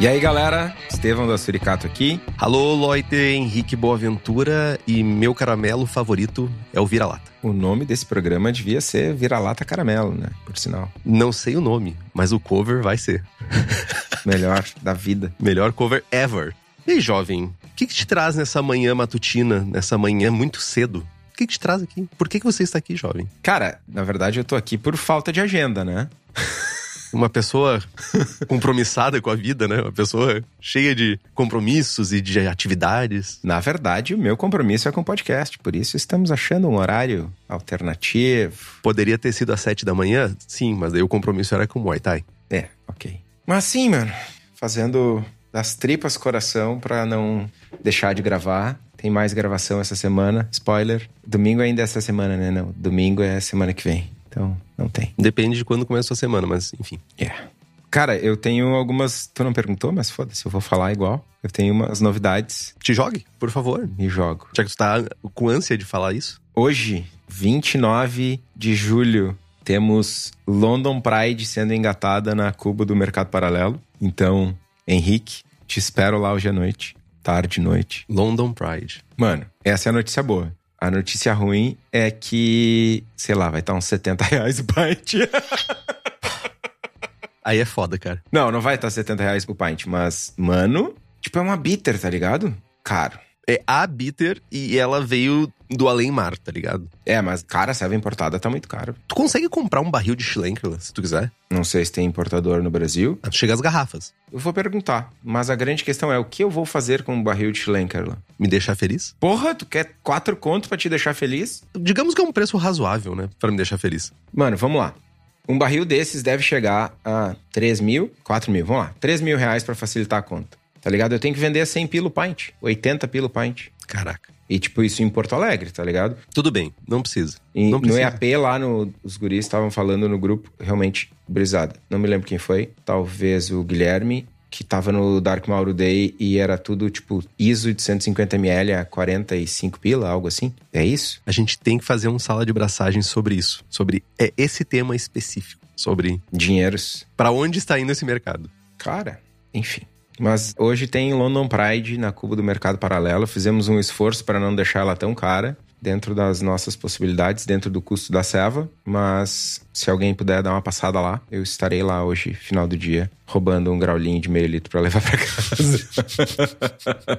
E aí, galera? Estevão da Suricato aqui. Alô, Loite, Henrique Boaventura e meu caramelo favorito é o vira-lata. O nome desse programa devia ser Vira-Lata Caramelo, né? Por sinal. Não sei o nome, mas o cover vai ser. Melhor da vida. Melhor cover ever. E aí, jovem, o que, que te traz nessa manhã matutina, nessa manhã muito cedo? O que, que te traz aqui? Por que, que você está aqui, jovem? Cara, na verdade eu tô aqui por falta de agenda, né? uma pessoa compromissada com a vida, né? Uma pessoa cheia de compromissos e de atividades. Na verdade, o meu compromisso é com o podcast, por isso estamos achando um horário alternativo. Poderia ter sido às sete da manhã? Sim, mas daí o compromisso era com o Muay Thai. É, ok. Mas sim, mano, fazendo das tripas coração para não deixar de gravar. Tem mais gravação essa semana. Spoiler. Domingo ainda é essa semana, né? Não, domingo é semana que vem. Então, não tem. Depende de quando começa a sua semana, mas enfim. É. Yeah. Cara, eu tenho algumas. Tu não perguntou, mas foda-se, eu vou falar igual. Eu tenho umas novidades. Te jogue, por favor. Me jogo. Já que tu tá com ânsia de falar isso. Hoje, 29 de julho, temos London Pride sendo engatada na Cuba do Mercado Paralelo. Então, Henrique, te espero lá hoje à noite. Tarde, noite. London Pride. Mano, essa é a notícia boa. A notícia ruim é que, sei lá, vai estar uns 70 reais o pint. Aí é foda, cara. Não, não vai estar 70 reais o pint, mas, mano, tipo, é uma bitter, tá ligado? Caro. É a bitter e ela veio do além mar, tá ligado? É, mas, cara, a serva importada tá muito caro. Tu consegue comprar um barril de Schlenkerla, se tu quiser? Não sei se tem importador no Brasil. Ah, chega as garrafas. Eu vou perguntar, mas a grande questão é o que eu vou fazer com um barril de Schlenkerla? Me deixar feliz? Porra, tu quer quatro contos pra te deixar feliz? Digamos que é um preço razoável, né? Pra me deixar feliz. Mano, vamos lá. Um barril desses deve chegar a 3 mil, 4 mil, vamos lá. 3 mil reais pra facilitar a conta. Tá ligado? Eu tenho que vender 100 pilo pint, 80 pilo pint. Caraca. E, tipo, isso em Porto Alegre, tá ligado? Tudo bem, não precisa. E não no precisa. EAP lá, no, os guris estavam falando no grupo, realmente, brisada. Não me lembro quem foi. Talvez o Guilherme, que tava no Dark Mauro Day e era tudo, tipo, ISO de 150ml a 45 pila, algo assim. É isso? A gente tem que fazer um sala de braçagem sobre isso. Sobre é, esse tema específico. Sobre Dinheiros. para onde está indo esse mercado. Cara, enfim. Mas hoje tem London Pride na Cuba do Mercado Paralelo. Fizemos um esforço para não deixar ela tão cara, dentro das nossas possibilidades, dentro do custo da serva. Mas se alguém puder dar uma passada lá, eu estarei lá hoje, final do dia, roubando um graulinho de meio litro para levar para casa.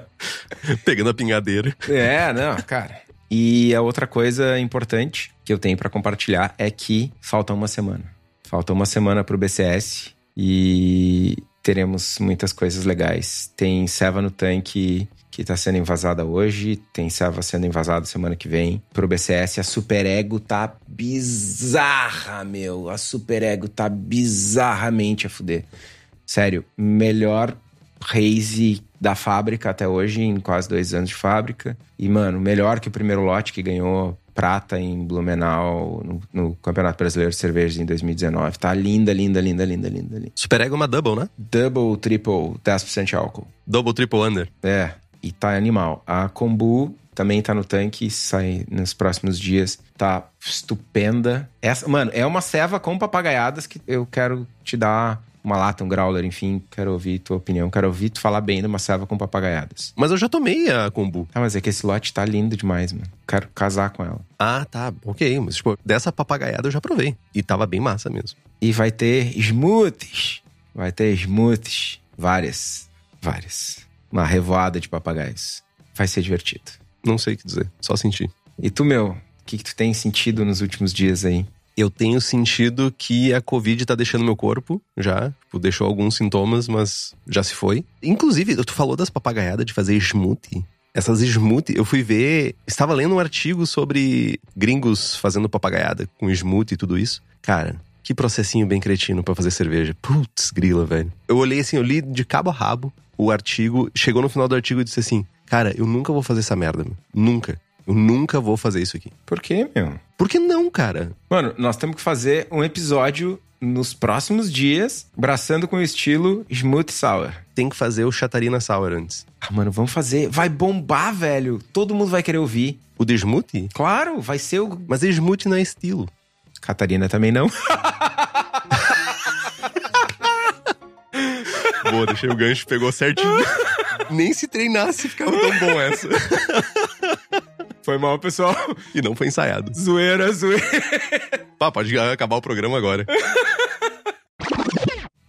Pegando a pingadeira. é, não, cara. E a outra coisa importante que eu tenho para compartilhar é que falta uma semana. Falta uma semana pro BCS e teremos muitas coisas legais. Tem Seva no tanque que tá sendo invasada hoje, tem Seva sendo invasada semana que vem. Pro BCS, a Super Ego tá bizarra, meu. A Super Ego tá bizarramente a fuder. Sério, melhor raise da fábrica até hoje, em quase dois anos de fábrica. E, mano, melhor que o primeiro lote que ganhou prata em Blumenau no, no Campeonato Brasileiro de Cervejas em 2019. Tá linda, linda, linda, linda, linda, linda. Super Ego é uma double, né? Double, triple, 10% de álcool. Double, triple under. É, e tá animal. A Kombu também tá no tanque, sai nos próximos dias. Tá estupenda. Essa, mano, é uma ceva com papagaiadas que eu quero te dar uma lata, um growler, enfim. Quero ouvir tua opinião. Quero ouvir tu falar bem de uma ceva com papagaiadas. Mas eu já tomei a kombu. Ah, mas é que esse lote tá lindo demais, mano. Quero casar com ela. Ah, tá. Ok. Mas, tipo, dessa papagaiada eu já provei. E tava bem massa mesmo. E vai ter smoothies. Vai ter smoothies. Várias. Várias. Uma revoada de papagaios. vai ser divertido. Não sei o que dizer, só sentir. E tu, meu, o que, que tu tem sentido nos últimos dias aí? Eu tenho sentido que a Covid tá deixando meu corpo já. Tipo, deixou alguns sintomas, mas já se foi. Inclusive, tu falou das papagaiadas de fazer smoothie. Essas smoothie, eu fui ver. Estava lendo um artigo sobre gringos fazendo papagaiada com smoothie e tudo isso. Cara, que processinho bem cretino para fazer cerveja. Putz, grila, velho. Eu olhei assim, eu li de cabo a rabo o artigo. Chegou no final do artigo e disse assim: Cara, eu nunca vou fazer essa merda, meu. Nunca. Eu nunca vou fazer isso aqui. Por quê, meu? Por que não, cara? Mano, nós temos que fazer um episódio nos próximos dias, braçando com o estilo Smooth Sour. Tem que fazer o Chatarina Sour antes. Ah, mano, vamos fazer. Vai bombar, velho. Todo mundo vai querer ouvir. O de smoothie? Claro, vai ser o. Mas smoothie não é estilo. Catarina também não. Boa, deixei o gancho, pegou certinho. Nem se treinasse ficava tão bom essa. Foi mal, pessoal. E não foi ensaiado. Zoeira, zoeira. Pá, pode acabar o programa agora.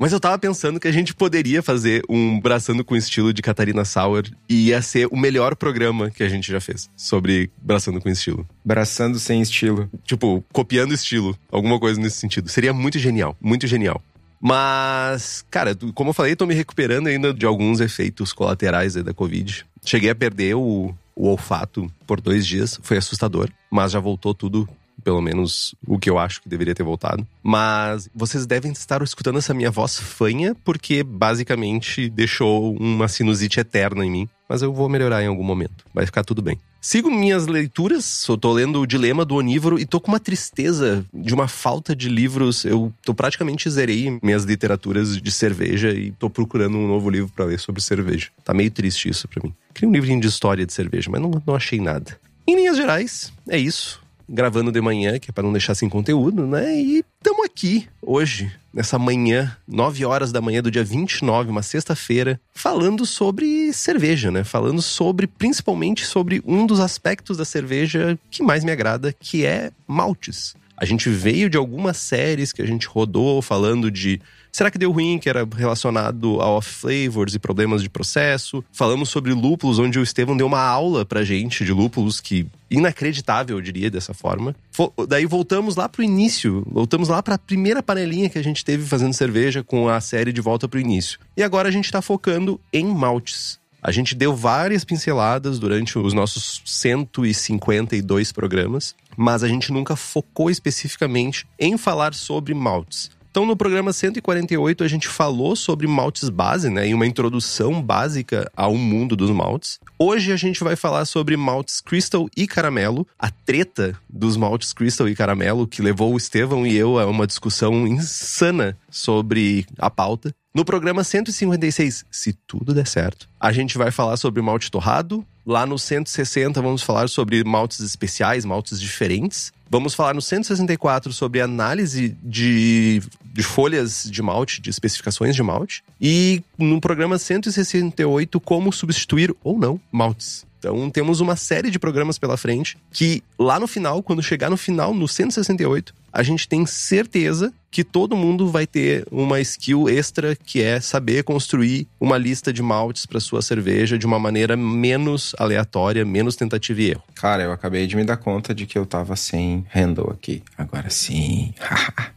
Mas eu tava pensando que a gente poderia fazer um Braçando com Estilo de Catarina Sauer e ia ser o melhor programa que a gente já fez sobre Braçando com Estilo. Braçando sem estilo. Tipo, copiando estilo, alguma coisa nesse sentido. Seria muito genial, muito genial. Mas, cara, como eu falei, tô me recuperando ainda de alguns efeitos colaterais da Covid. Cheguei a perder o, o olfato por dois dias, foi assustador, mas já voltou tudo pelo menos o que eu acho que deveria ter voltado. Mas vocês devem estar escutando essa minha voz fanha, porque basicamente deixou uma sinusite eterna em mim. Mas eu vou melhorar em algum momento. Vai ficar tudo bem. Sigo minhas leituras, eu tô lendo o Dilema do Onívoro e tô com uma tristeza de uma falta de livros. Eu tô praticamente zerei minhas literaturas de cerveja e tô procurando um novo livro para ler sobre cerveja. Tá meio triste isso para mim. Queria um livrinho de história de cerveja, mas não, não achei nada. Em linhas gerais, é isso gravando de manhã, que é para não deixar sem conteúdo, né? E estamos aqui hoje, nessa manhã, 9 horas da manhã do dia 29, uma sexta-feira, falando sobre cerveja, né? Falando sobre, principalmente sobre um dos aspectos da cerveja que mais me agrada, que é maltes. A gente veio de algumas séries que a gente rodou falando de Será que deu ruim, que era relacionado a off-flavors e problemas de processo? Falamos sobre lúpulos, onde o Estevão deu uma aula pra gente de lúpulos que inacreditável, eu diria dessa forma. daí voltamos lá pro início, voltamos lá para a primeira panelinha que a gente teve fazendo cerveja com a série de volta pro início. E agora a gente está focando em maltes. A gente deu várias pinceladas durante os nossos 152 programas, mas a gente nunca focou especificamente em falar sobre maltes. Então, no programa 148, a gente falou sobre maltes base, né? E uma introdução básica ao mundo dos maltes. Hoje a gente vai falar sobre maltes Crystal e caramelo, a treta dos maltes Crystal e caramelo, que levou o Estevão e eu a uma discussão insana sobre a pauta. No programa 156, se tudo der certo, a gente vai falar sobre malte torrado. Lá no 160, vamos falar sobre maltes especiais, maltes diferentes. Vamos falar no 164 sobre análise de, de folhas de malte, de especificações de malte. E no programa 168, como substituir ou não maltes. Então temos uma série de programas pela frente que lá no final, quando chegar no final, no 168, a gente tem certeza que todo mundo vai ter uma skill extra que é saber construir uma lista de maltes para sua cerveja de uma maneira menos aleatória, menos tentativa e erro. Cara, eu acabei de me dar conta de que eu tava sem handle aqui. Agora sim.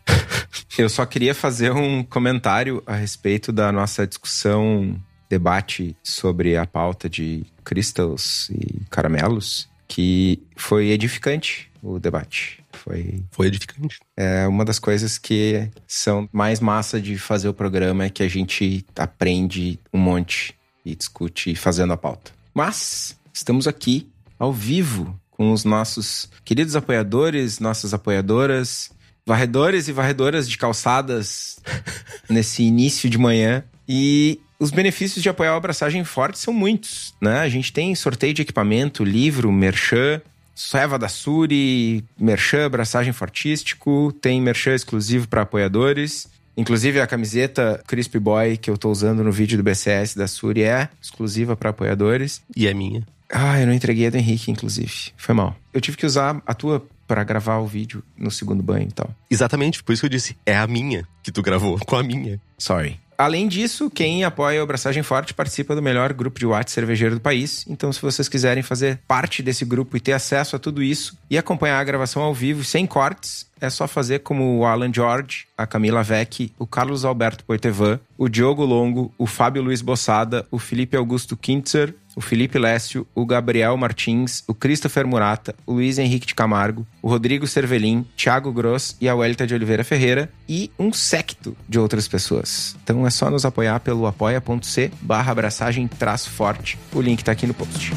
eu só queria fazer um comentário a respeito da nossa discussão, debate sobre a pauta de crystals e caramelos, que foi edificante o debate. Foi, foi edificante. É uma das coisas que são mais massa de fazer o programa é que a gente aprende um monte e discute fazendo a pauta. Mas estamos aqui ao vivo com os nossos queridos apoiadores, nossas apoiadoras, varredores e varredoras de calçadas nesse início de manhã. E os benefícios de apoiar a abraçagem forte são muitos, né? A gente tem sorteio de equipamento, livro, merchan, Sueva da Suri, Merchan, Braçagem Fortístico, tem Merchan exclusivo para apoiadores. Inclusive a camiseta Crispy Boy que eu tô usando no vídeo do BCS da Suri é exclusiva para apoiadores. E é minha. Ah, eu não entreguei a do Henrique, inclusive. Foi mal. Eu tive que usar a tua para gravar o vídeo no segundo banho e tal. Exatamente, por isso que eu disse, é a minha que tu gravou, com a minha. Sorry. Além disso, quem apoia o Braçagem Forte participa do melhor grupo de WhatsApp cervejeiro do país. Então, se vocês quiserem fazer parte desse grupo e ter acesso a tudo isso e acompanhar a gravação ao vivo sem cortes, é só fazer como o Alan George, a Camila Vecchi, o Carlos Alberto Poitevin, o Diogo Longo, o Fábio Luiz Bossada, o Felipe Augusto Kintzer, o Felipe Lécio, o Gabriel Martins, o Christopher Murata, o Luiz Henrique de Camargo, o Rodrigo Cervelin, Thiago Gross e a Welita de Oliveira Ferreira e um secto de outras pessoas. Então é só nos apoiar pelo apoia.c barra abraçagem traço forte. O link tá aqui no post.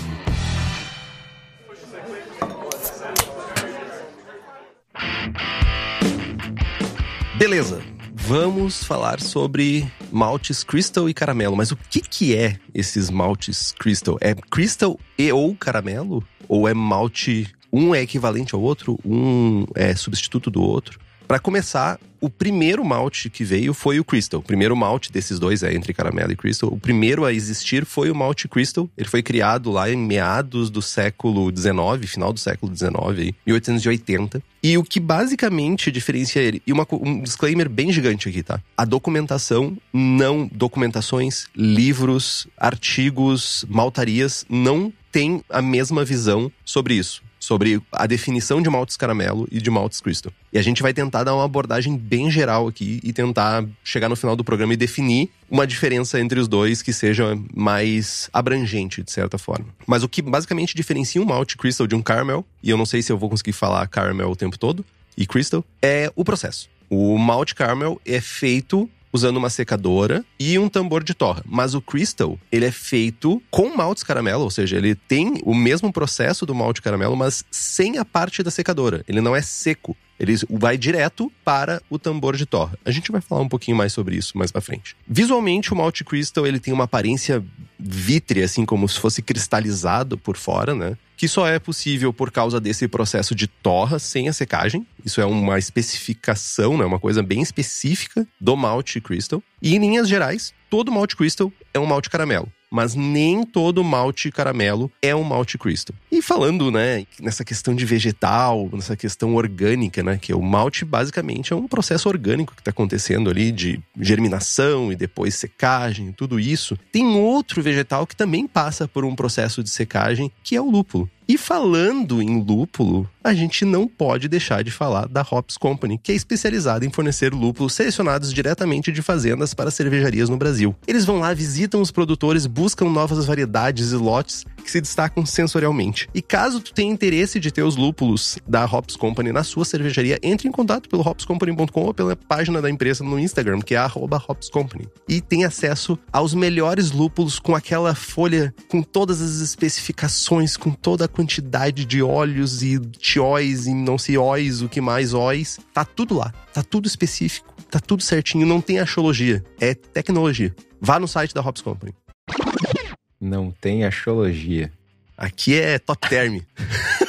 Beleza. Vamos falar sobre maltes crystal e caramelo. Mas o que que é esses maltes crystal? É crystal e ou caramelo? Ou é malte um é equivalente ao outro, um é substituto do outro? Para começar, o primeiro malte que veio foi o Crystal. O primeiro malte desses dois é entre caramelo e Crystal. O primeiro a existir foi o malte Crystal. Ele foi criado lá em meados do século XIX, final do século XIX, 1880. E o que basicamente diferencia ele, e uma, um disclaimer bem gigante aqui, tá? A documentação, não documentações, livros, artigos, maltarias, não tem a mesma visão sobre isso sobre a definição de maltes caramelo e de maltes crystal. E a gente vai tentar dar uma abordagem bem geral aqui e tentar chegar no final do programa e definir uma diferença entre os dois que seja mais abrangente, de certa forma. Mas o que basicamente diferencia um malte crystal de um caramel, e eu não sei se eu vou conseguir falar caramel o tempo todo, e crystal, é o processo. O malte caramel é feito usando uma secadora e um tambor de torra. Mas o Crystal, ele é feito com maltes caramelo, ou seja, ele tem o mesmo processo do malte caramelo, mas sem a parte da secadora. Ele não é seco. Ele vai direto para o tambor de torra. A gente vai falar um pouquinho mais sobre isso mais para frente. Visualmente, o malte crystal ele tem uma aparência vítrea, assim como se fosse cristalizado por fora, né? Que só é possível por causa desse processo de torra sem a secagem. Isso é uma especificação, né? Uma coisa bem específica do malte crystal. E em linhas gerais, todo malte crystal é um malte caramelo mas nem todo malte caramelo é um malte crystal. E falando, né, nessa questão de vegetal, nessa questão orgânica, né, que o malte basicamente é um processo orgânico que está acontecendo ali de germinação e depois secagem, tudo isso. Tem outro vegetal que também passa por um processo de secagem, que é o lúpulo. E falando em lúpulo, a gente não pode deixar de falar da Hops Company, que é especializada em fornecer lúpulos selecionados diretamente de fazendas para cervejarias no Brasil. Eles vão lá, visitam os produtores, buscam novas variedades e lotes que se destacam sensorialmente. E caso tu tenha interesse de ter os lúpulos da Hops Company na sua cervejaria, entre em contato pelo hopscompany.com ou pela página da empresa no Instagram, que é @hopscompany. E tem acesso aos melhores lúpulos com aquela folha com todas as especificações, com toda a quantidade de óleos e tióis e não sei óis, o que mais óis. Tá tudo lá. Tá tudo específico. Tá tudo certinho. Não tem achologia. É tecnologia. Vá no site da Hops Company. Não tem achologia. Aqui é top term.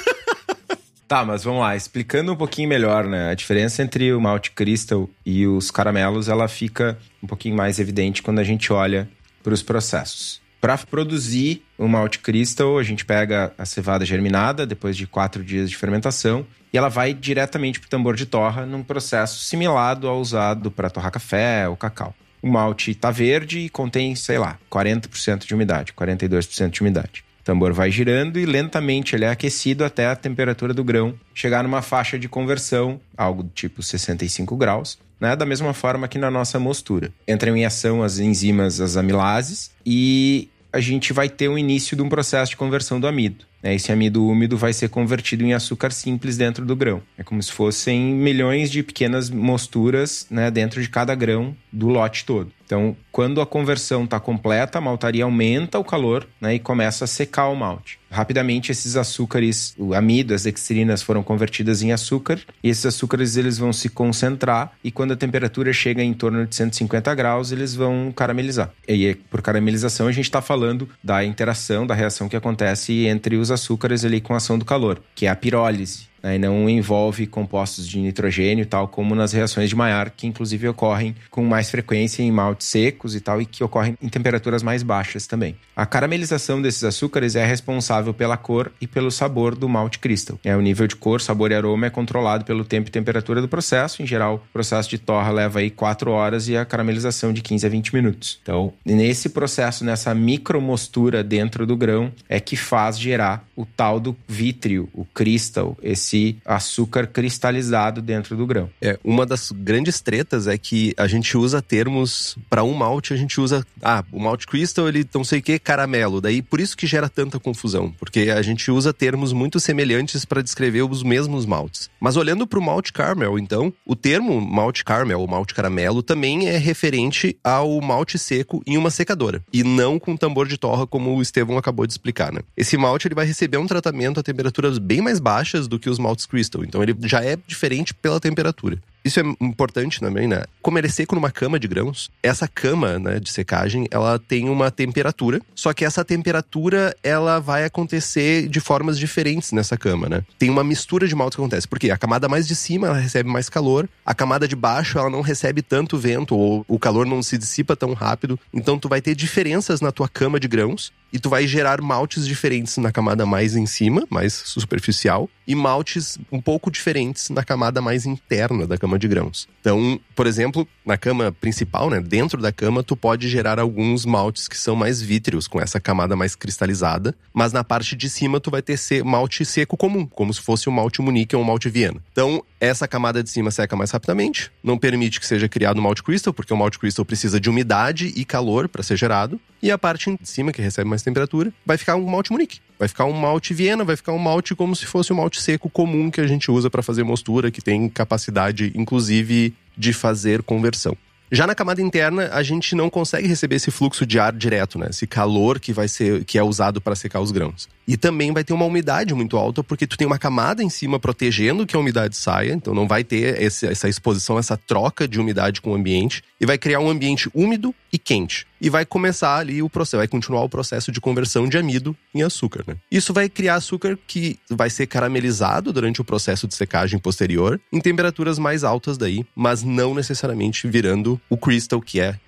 Tá, mas vamos lá, explicando um pouquinho melhor, né? A diferença entre o malte crystal e os caramelos, ela fica um pouquinho mais evidente quando a gente olha para os processos. Para produzir o malte crystal, a gente pega a cevada germinada depois de quatro dias de fermentação e ela vai diretamente para o tambor de torra num processo similado ao usado para torrar café ou cacau. O malte está verde e contém, sei lá, 40% de umidade, 42% de umidade. O tambor vai girando e lentamente ele é aquecido até a temperatura do grão chegar numa faixa de conversão, algo do tipo 65 graus, né? da mesma forma que na nossa mostura. Entram em ação as enzimas, as amilases, e a gente vai ter o início de um processo de conversão do amido. Né? Esse amido úmido vai ser convertido em açúcar simples dentro do grão. É como se fossem milhões de pequenas mosturas né, dentro de cada grão do lote todo. Então, quando a conversão está completa, a maltaria aumenta o calor né, e começa a secar o malte. Rapidamente, esses açúcares, o amido, as dextrinas foram convertidas em açúcar e esses açúcares eles vão se concentrar e quando a temperatura chega em torno de 150 graus, eles vão caramelizar. E por caramelização a gente está falando da interação, da reação que acontece entre os açúcares ali com a ação do calor, que é a pirólise. Né, e não envolve compostos de nitrogênio, tal como nas reações de Maillard, que inclusive ocorrem com mais frequência em maltes secos e tal, e que ocorrem em temperaturas mais baixas também. A caramelização desses açúcares é responsável pela cor e pelo sabor do malte crystal. É, o nível de cor, sabor e aroma é controlado pelo tempo e temperatura do processo. Em geral, o processo de torra leva aí 4 horas e a caramelização de 15 a 20 minutos. Então, nesse processo, nessa micromostura dentro do grão, é que faz gerar o tal do vítreo, o crystal, esse açúcar cristalizado dentro do grão. É, uma das grandes tretas é que a gente usa termos para um malte, a gente usa, ah, o malte crystal, ele não sei o que, caramelo. Daí por isso que gera tanta confusão, porque a gente usa termos muito semelhantes para descrever os mesmos maltes. Mas olhando para o malte caramel, então, o termo malte caramel ou malte caramelo também é referente ao malte seco em uma secadora e não com tambor de torra como o Estevão acabou de explicar, né? Esse malte ele vai receber um tratamento a temperaturas bem mais baixas do que os maltes crystal, então ele já é diferente pela temperatura. Isso é importante também, né? Como ele é seco numa cama de grãos, essa cama né, de secagem, ela tem uma temperatura, só que essa temperatura, ela vai acontecer de formas diferentes nessa cama, né? Tem uma mistura de maltes que acontece, porque a camada mais de cima, ela recebe mais calor, a camada de baixo, ela não recebe tanto vento, ou o calor não se dissipa tão rápido, então tu vai ter diferenças na tua cama de grãos, e tu vai gerar maltes diferentes na camada mais em cima, mais superficial, e maltes um pouco diferentes na camada mais interna da cama de grãos. Então, por exemplo, na cama principal, né, dentro da cama, tu pode gerar alguns maltes que são mais vítreos, com essa camada mais cristalizada, mas na parte de cima tu vai ter malte seco comum, como se fosse um malte Munique ou um malte Viena. Então, essa camada de cima seca mais rapidamente, não permite que seja criado um malte crystal, porque o malte crystal precisa de umidade e calor para ser gerado, e a parte de cima, que recebe mais temperatura, vai ficar um malte Munique. Vai ficar um malte Viena, vai ficar um malte como se fosse um malte seco comum que a gente usa para fazer mostura, que tem capacidade, inclusive, de fazer conversão. Já na camada interna, a gente não consegue receber esse fluxo de ar direto, né? Esse calor que vai ser que é usado para secar os grãos. E também vai ter uma umidade muito alta, porque tu tem uma camada em cima protegendo que a umidade saia, então não vai ter esse, essa exposição, essa troca de umidade com o ambiente, e vai criar um ambiente úmido e quente. E vai começar ali o processo, vai continuar o processo de conversão de amido em açúcar, né? Isso vai criar açúcar que vai ser caramelizado durante o processo de secagem posterior, em temperaturas mais altas daí, mas não necessariamente virando o crystal, que é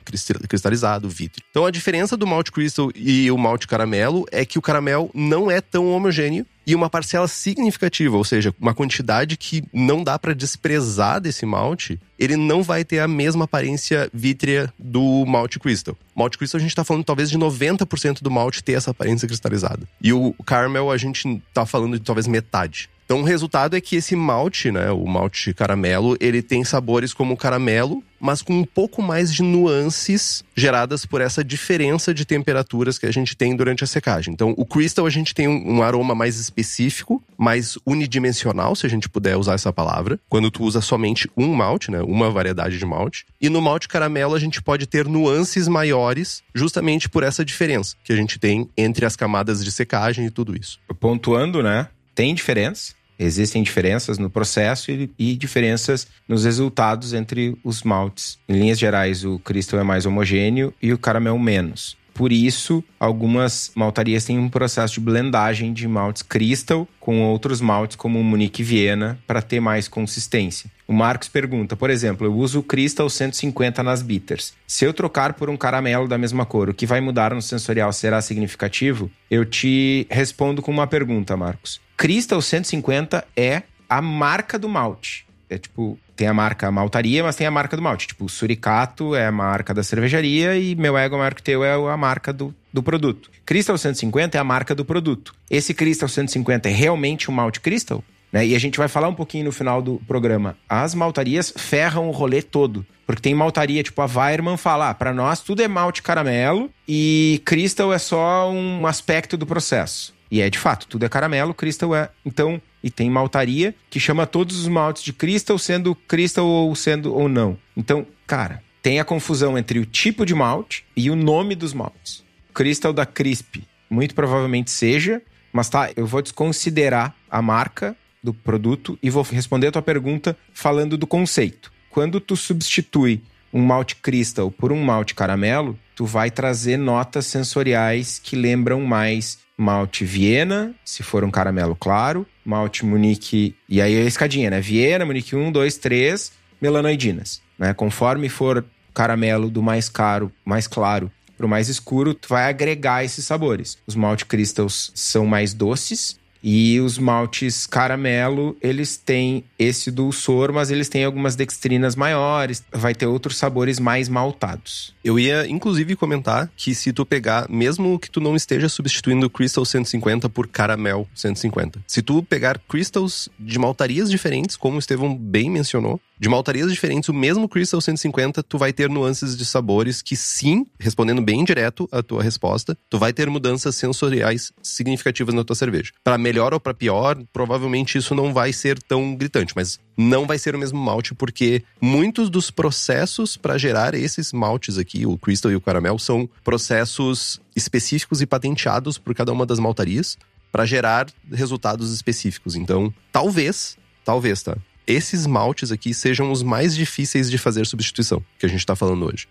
cristalizado, vítreo. Então a diferença do malte crystal e o malte caramelo é que o caramelo não é tão homogêneo e uma parcela significativa, ou seja, uma quantidade que não dá para desprezar desse malte, ele não vai ter a mesma aparência vítrea do malte crystal. Malte crystal a gente está falando talvez de 90% do malte ter essa aparência cristalizada. E o caramel a gente está falando de talvez metade. Então o resultado é que esse malte, né, o malte caramelo, ele tem sabores como caramelo, mas com um pouco mais de nuances geradas por essa diferença de temperaturas que a gente tem durante a secagem. Então, o crystal a gente tem um, aroma mais específico, mais unidimensional, se a gente puder usar essa palavra, quando tu usa somente um malte, né, uma variedade de malte. E no malte caramelo a gente pode ter nuances maiores, justamente por essa diferença que a gente tem entre as camadas de secagem e tudo isso. Pontuando, né? Tem diferença, Existem diferenças no processo e, e, diferenças nos resultados entre os maltes. Em linhas gerais, o cristal é mais homogêneo e o caramelo menos. Por isso, algumas maltarias têm um processo de blendagem de maltes crystal com outros maltes como o Munique Viena para ter mais consistência. O Marcos pergunta, por exemplo, eu uso o Crystal 150 nas bitters. Se eu trocar por um caramelo da mesma cor, o que vai mudar no sensorial será significativo? Eu te respondo com uma pergunta, Marcos. Crystal 150 é a marca do malte. É tipo, tem a marca maltaria, mas tem a marca do malte. Tipo, Suricato é a marca da cervejaria e meu ego maior que teu é a marca do, do produto. Crystal 150 é a marca do produto. Esse Crystal 150 é realmente um malte Crystal? Né? E a gente vai falar um pouquinho no final do programa. As maltarias ferram o rolê todo. Porque tem maltaria, tipo a Weirman fala, ah, para nós tudo é malte caramelo e Crystal é só um aspecto do processo. E é de fato, tudo é caramelo, Crystal é. Então, e tem maltaria que chama todos os maltes de Crystal, sendo Crystal ou sendo ou não. Então, cara, tem a confusão entre o tipo de malte e o nome dos maltes. Crystal da Crisp, muito provavelmente seja, mas tá, eu vou desconsiderar a marca do produto e vou responder a tua pergunta falando do conceito. Quando tu substitui um malte crystal por um malte caramelo, tu vai trazer notas sensoriais que lembram mais malte Viena, se for um caramelo claro, malte Munique, e aí a escadinha, né? Viena, Munique 1, 2, 3, melanoidinas, né? Conforme for caramelo do mais caro, mais claro para o mais escuro, tu vai agregar esses sabores. Os malte crystals são mais doces e os maltes caramelo, eles têm esse dulçor, mas eles têm algumas dextrinas maiores, vai ter outros sabores mais maltados. Eu ia, inclusive, comentar que se tu pegar, mesmo que tu não esteja substituindo Crystal 150 por Caramel 150, se tu pegar Crystals de maltarias diferentes, como o Estevão bem mencionou, de maltarias diferentes, o mesmo Crystal 150, tu vai ter nuances de sabores que sim, respondendo bem direto a tua resposta, tu vai ter mudanças sensoriais significativas na tua cerveja. Para melhor ou para pior, provavelmente isso não vai ser tão gritante, mas não vai ser o mesmo malte porque muitos dos processos para gerar esses maltes aqui, o Crystal e o Caramel, são processos específicos e patenteados por cada uma das maltarias para gerar resultados específicos. Então, talvez, talvez, tá? Esses maltes aqui sejam os mais difíceis de fazer substituição, que a gente está falando hoje.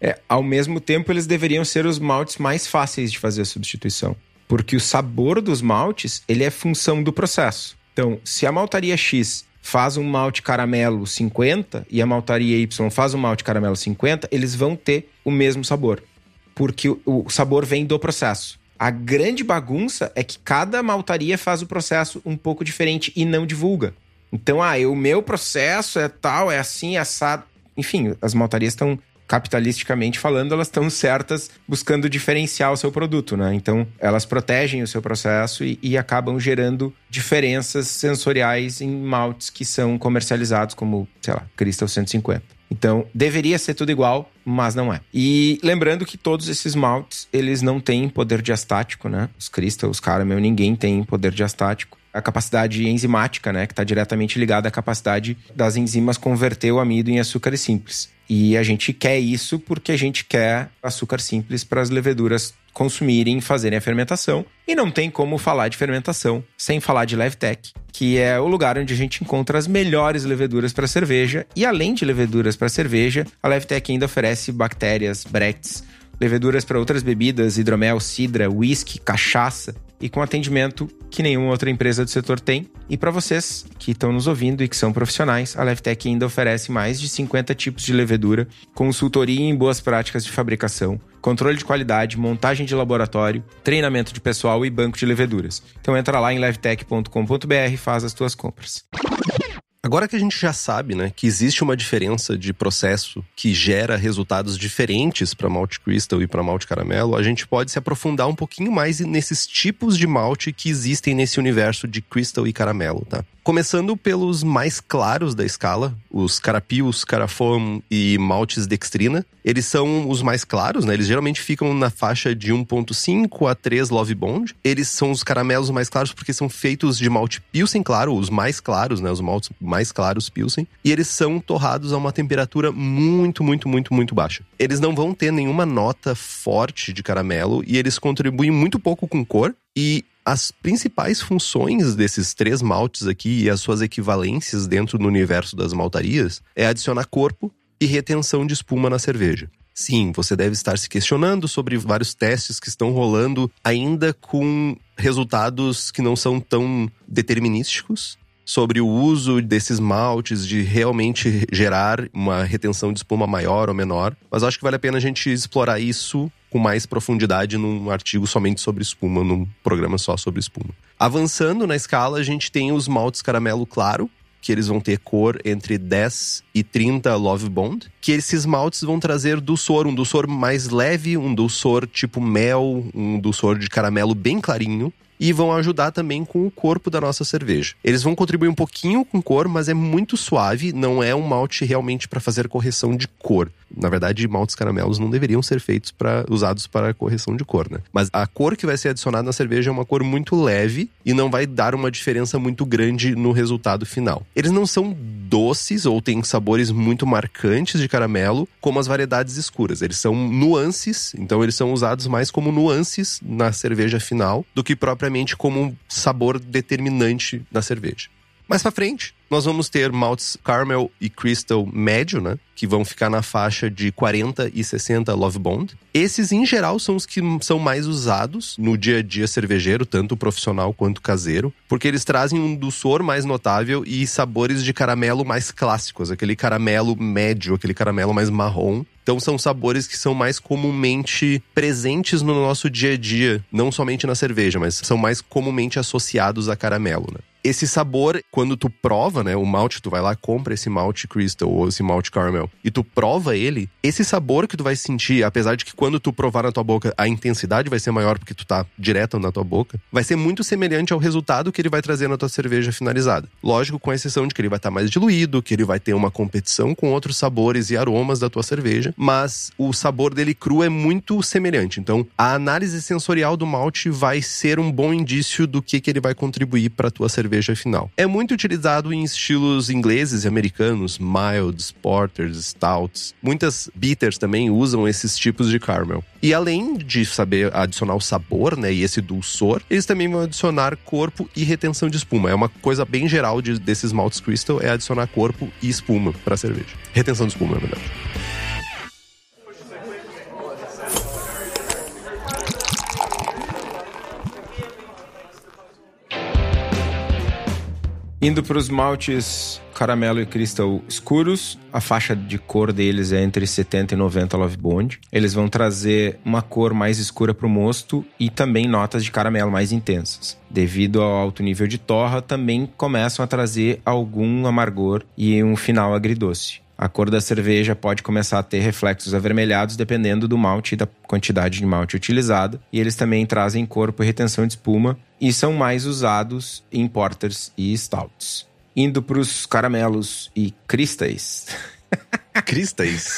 É, ao mesmo tempo, eles deveriam ser os maltes mais fáceis de fazer a substituição. Porque o sabor dos maltes, ele é função do processo. Então, se a maltaria X faz um malte caramelo 50 e a maltaria Y faz um malte caramelo 50, eles vão ter o mesmo sabor. Porque o, sabor vem do processo. A grande bagunça é que cada maltaria faz o processo um pouco diferente e não divulga. Então, ah, o meu processo é tal, é assim, é assado. Enfim, as maltarias estão capitalisticamente falando, elas estão certas buscando diferenciar o seu produto, né? Então, elas protegem o seu processo e, e, acabam gerando diferenças sensoriais em maltes que são comercializados como, sei lá, Crystal 150. Então, deveria ser tudo igual, mas não é. E lembrando que todos esses maltes, eles não têm poder diastático, né? Os Crystal, os Caramel, ninguém tem poder diastático a capacidade enzimática, né, que está diretamente ligada à capacidade das enzimas converter o amido em açúcares simples. E a gente quer isso porque a gente quer açúcar simples para as leveduras consumirem e fazerem a fermentação. E não tem como falar de fermentação sem falar de Levtech, que é o lugar onde a gente encontra as melhores leveduras para cerveja. E além de leveduras para cerveja, a Levtech ainda oferece bactérias, brechts, leveduras para outras bebidas, hidromel, cidra, whisky, cachaça e com atendimento que nenhuma outra empresa do setor tem. E para vocês que estão nos ouvindo e que são profissionais, a Levtech ainda oferece mais de 50 tipos de levedura, consultoria em boas práticas de fabricação, controle de qualidade, montagem de laboratório, treinamento de pessoal e banco de leveduras. Então entra lá em levtech.com.br e faz as tuas compras. Agora que a gente já sabe, né, que existe uma diferença de processo que gera resultados diferentes para malte crystal e para malte caramelo, a gente pode se aprofundar um pouquinho mais nesses tipos de malte que existem nesse universo de crystal e caramelo, tá? Começando pelos mais claros da escala, os carapios, carafom e maltes dextrina. Eles são os mais claros, né? Eles geralmente ficam na faixa de 1.5 a 3 Love Bond. Eles são os caramelos mais claros porque são feitos de malte Pilsen claro, os mais claros, né? Os maltes mais claros Pilsen. E eles são torrados a uma temperatura muito, muito, muito, muito baixa. Eles não vão ter nenhuma nota forte de caramelo e eles contribuem muito pouco com cor. E as principais funções desses três maltes aqui e as suas equivalências dentro do universo das maltarias é adicionar corpo e retenção de espuma na cerveja. Sim, você deve estar se questionando sobre vários testes que estão rolando, ainda com resultados que não são tão determinísticos, sobre o uso desses maltes, de realmente gerar uma retenção de espuma maior ou menor. Mas acho que vale a pena a gente explorar isso com mais profundidade num artigo somente sobre espuma, num programa só sobre espuma. Avançando na escala, a gente tem os maltes caramelo claro, que eles vão ter cor entre 10 e 30 Love Bond, que esses maltes vão trazer dulçor, um dulçor mais leve, um dulçor tipo mel, um dulçor de caramelo bem clarinho, e vão ajudar também com o corpo da nossa cerveja. Eles vão contribuir um pouquinho com cor, mas é muito suave, não é um malte realmente para fazer correção de cor. Na verdade, maltes caramelos não deveriam ser feitos para usados para correção de cor, né? Mas a cor que vai ser adicionada na cerveja é uma cor muito leve e não vai dar uma diferença muito grande no resultado final. Eles não são doces ou têm sabores muito marcantes de caramelo, como as variedades escuras. Eles são nuances, então eles são usados mais como nuances na cerveja final do que propriamente como um sabor determinante na cerveja. Mais para frente, nós vamos ter maltes caramel e crystal médio, né? Que vão ficar na faixa de 40 e 60 Love Bond. Esses, em geral, são os que são mais usados no dia a dia cervejeiro, tanto profissional quanto caseiro, porque eles trazem um dulçor mais notável e sabores de caramelo mais clássicos, aquele caramelo médio, aquele caramelo mais marrom. Então são sabores que são mais comumente presentes no nosso dia a dia, não somente na cerveja, mas são mais comumente associados a caramelo, né? Esse sabor, quando tu prova, né, o malte, tu vai lá, compra esse malte crystal ou esse malte caramel e tu prova ele, esse sabor que tu vai sentir, apesar de que quando tu provar na tua boca, a intensidade vai ser maior porque tu tá direto na tua boca, vai ser muito semelhante ao resultado que ele vai trazer na tua cerveja finalizada. Lógico, com exceção de que ele vai estar tá mais diluído, que ele vai ter uma competição com outros sabores e aromas da tua cerveja, mas o sabor dele cru é muito semelhante. Então, a análise sensorial do malte vai ser um bom indício do que, que ele vai contribuir para tua cerveja cerveja final. É muito utilizado em estilos ingleses e americanos, milds, porters, stouts. Muitas bitters também usam esses tipos de caramel. E além de saber adicionar o sabor, né, e esse dulçor, eles também vão adicionar corpo e retenção de espuma. É uma coisa bem geral de, desses maltes crystal é adicionar corpo e espuma para cerveja. Retenção de espuma, na verdade. Indo para os maltes caramelo e cristal escuros, a faixa de cor deles é entre 70 e 90 Love Bond. Eles vão trazer uma cor mais escura para o mosto e também notas de caramelo mais intensas. Devido ao alto nível de torra, também começam a trazer algum amargor e um final agridoce. A cor da cerveja pode começar a ter reflexos avermelhados dependendo do malte e da quantidade de malte utilizada, e eles também trazem corpo e retenção de espuma e são mais usados em porters e stouts. Indo para os caramelos e cristais. Cristais.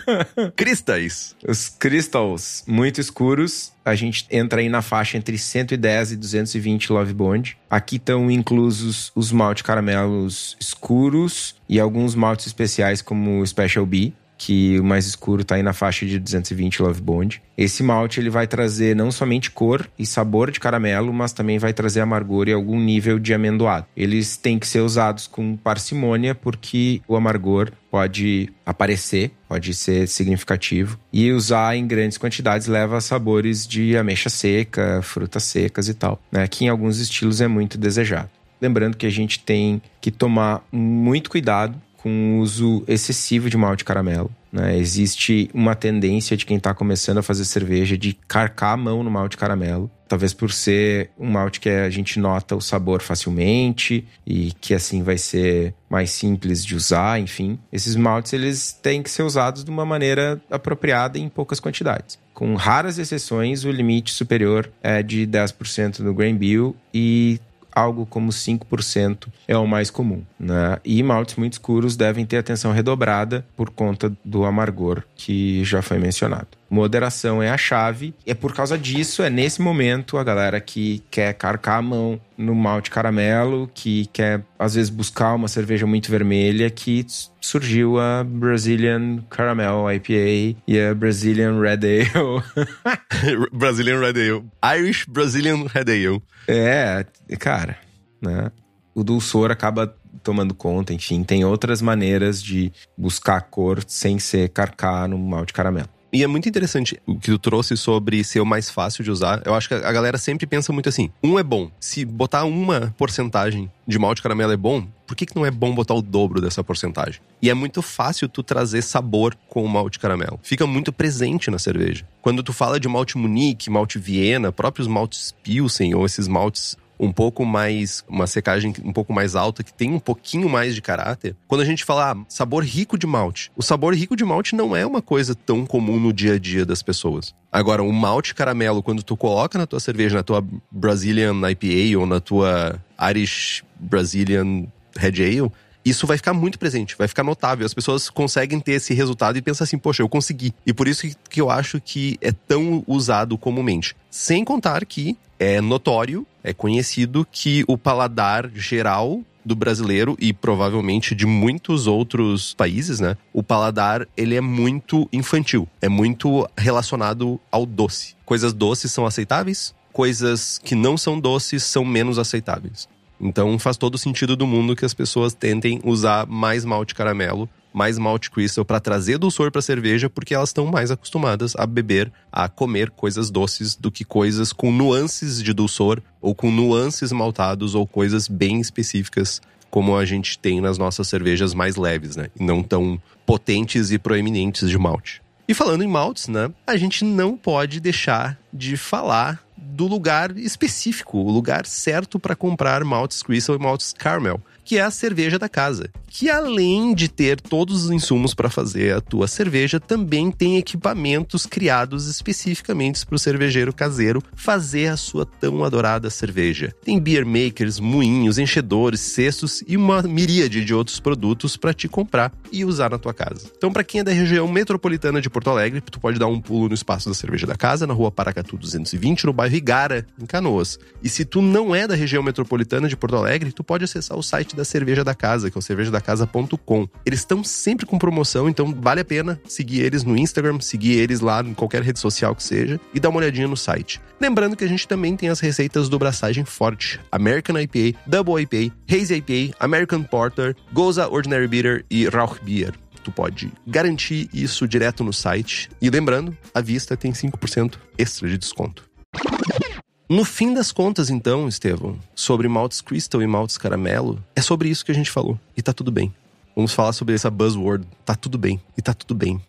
Cristais. Os crystals muito escuros, a gente entra aí na faixa entre 110 e 220 Love Bond. Aqui estão inclusos os malte caramelos escuros e alguns maltes especiais como o Special B que o mais escuro está aí na faixa de 220 Love Bond. Esse malte ele vai trazer não somente cor e sabor de caramelo, mas também vai trazer amargor e algum nível de amendoado. Eles têm que ser usados com parcimônia porque o amargor pode aparecer, pode ser significativo e usar em grandes quantidades leva a sabores de ameixa seca, frutas secas e tal, né? Que em alguns estilos é muito desejado. Lembrando que a gente tem que tomar muito cuidado com o uso excessivo de malte caramelo. Né? Existe uma tendência de quem está começando a fazer cerveja de carcar a mão no malte caramelo. Talvez por ser um malte que a gente nota o sabor facilmente e que assim vai ser mais simples de usar, enfim. Esses maltes eles têm que ser usados de uma maneira apropriada em poucas quantidades. Com raras exceções, o limite superior é de 10% no grain bill e algo como 5% é o mais comum. Né? E maltes muito escuros devem ter atenção redobrada por conta do amargor que já foi mencionado. Moderação é a chave. É por causa disso, é nesse momento a galera que quer carcar a mão no malte caramelo, que quer às vezes buscar uma cerveja muito vermelha, que surgiu a Brazilian Caramel IPA e a Brazilian Red Ale. Brazilian Red Ale. Irish Brazilian Red Ale. É, cara, né? O dulçor acaba tomando conta, enfim, tem outras maneiras de buscar cor sem ser carcar no malte caramelo. E é muito interessante o que tu trouxe sobre ser o mais fácil de usar. Eu acho que a galera sempre pensa muito assim: um é bom. Se botar uma porcentagem de malte caramelo é bom, por que, que não é bom botar o dobro dessa porcentagem? E é muito fácil tu trazer sabor com o malte caramelo. Fica muito presente na cerveja. Quando tu fala de malte Munique, malte Viena, próprios maltes Pilsen ou esses maltes um pouco mais, uma secagem um pouco mais alta, que tem um pouquinho mais de caráter. Quando a gente fala ah, sabor rico de malte, o sabor rico de malte não é uma coisa tão comum no dia a dia das pessoas. Agora, o malte caramelo, quando tu coloca na tua cerveja, na tua Brazilian IPA ou na tua Irish Brazilian Red Ale, isso vai ficar muito presente, vai ficar notável. As pessoas conseguem ter esse resultado e pensam assim, poxa, eu consegui. E por isso que eu acho que é tão usado comumente. Sem contar que é notório, é conhecido que o paladar geral do brasileiro e provavelmente de muitos outros países, né? O paladar, ele é muito infantil, é muito relacionado ao doce. Coisas doces são aceitáveis, coisas que não são doces são menos aceitáveis. Então faz todo sentido do mundo que as pessoas tentem usar mais malte caramelo, mais malte crystal para trazer dulçor para a cerveja, porque elas estão mais acostumadas a beber, a comer coisas doces do que coisas com nuances de dulçor ou com nuances maltados ou coisas bem específicas como a gente tem nas nossas cervejas mais leves, né? E não tão potentes e proeminentes de malte. E falando em maltes, né? A gente não pode deixar de falar do lugar específico, o lugar certo para comprar maltes Crystal e maltes Caramel que é a cerveja da casa, que além de ter todos os insumos para fazer a tua cerveja, também tem equipamentos criados especificamente para o cervejeiro caseiro fazer a sua tão adorada cerveja. Tem beer makers, moinhos, enchedores, cestos e uma miríade de outros produtos para te comprar e usar na tua casa. Então, para quem é da região metropolitana de Porto Alegre, tu pode dar um pulo no espaço da cerveja da casa, na rua Paracatu 220, no bairro Igara, em Canoas. E se tu não é da região metropolitana de Porto Alegre, tu pode acessar o site da Cerveja da Casa, que é o cervejadacasa.com. Eles estão sempre com promoção, então vale a pena seguir eles no Instagram, seguir eles lá em qualquer rede social que seja e dar uma olhadinha no site. Lembrando que a gente também tem as receitas do Braçagem Forte, American IPA, Double IPA, Hazy IPA, American Porter, Goza Ordinary Bitter e Rauch Beer tu pode garantir isso direto no site. E lembrando, a vista tem 5% extra de desconto. No fim das contas, então, Estevão, sobre maltes crystal e maltes caramelo, é sobre isso que a gente falou. E tá tudo bem. Vamos falar sobre essa buzzword. Tá tudo bem. E tá tudo bem.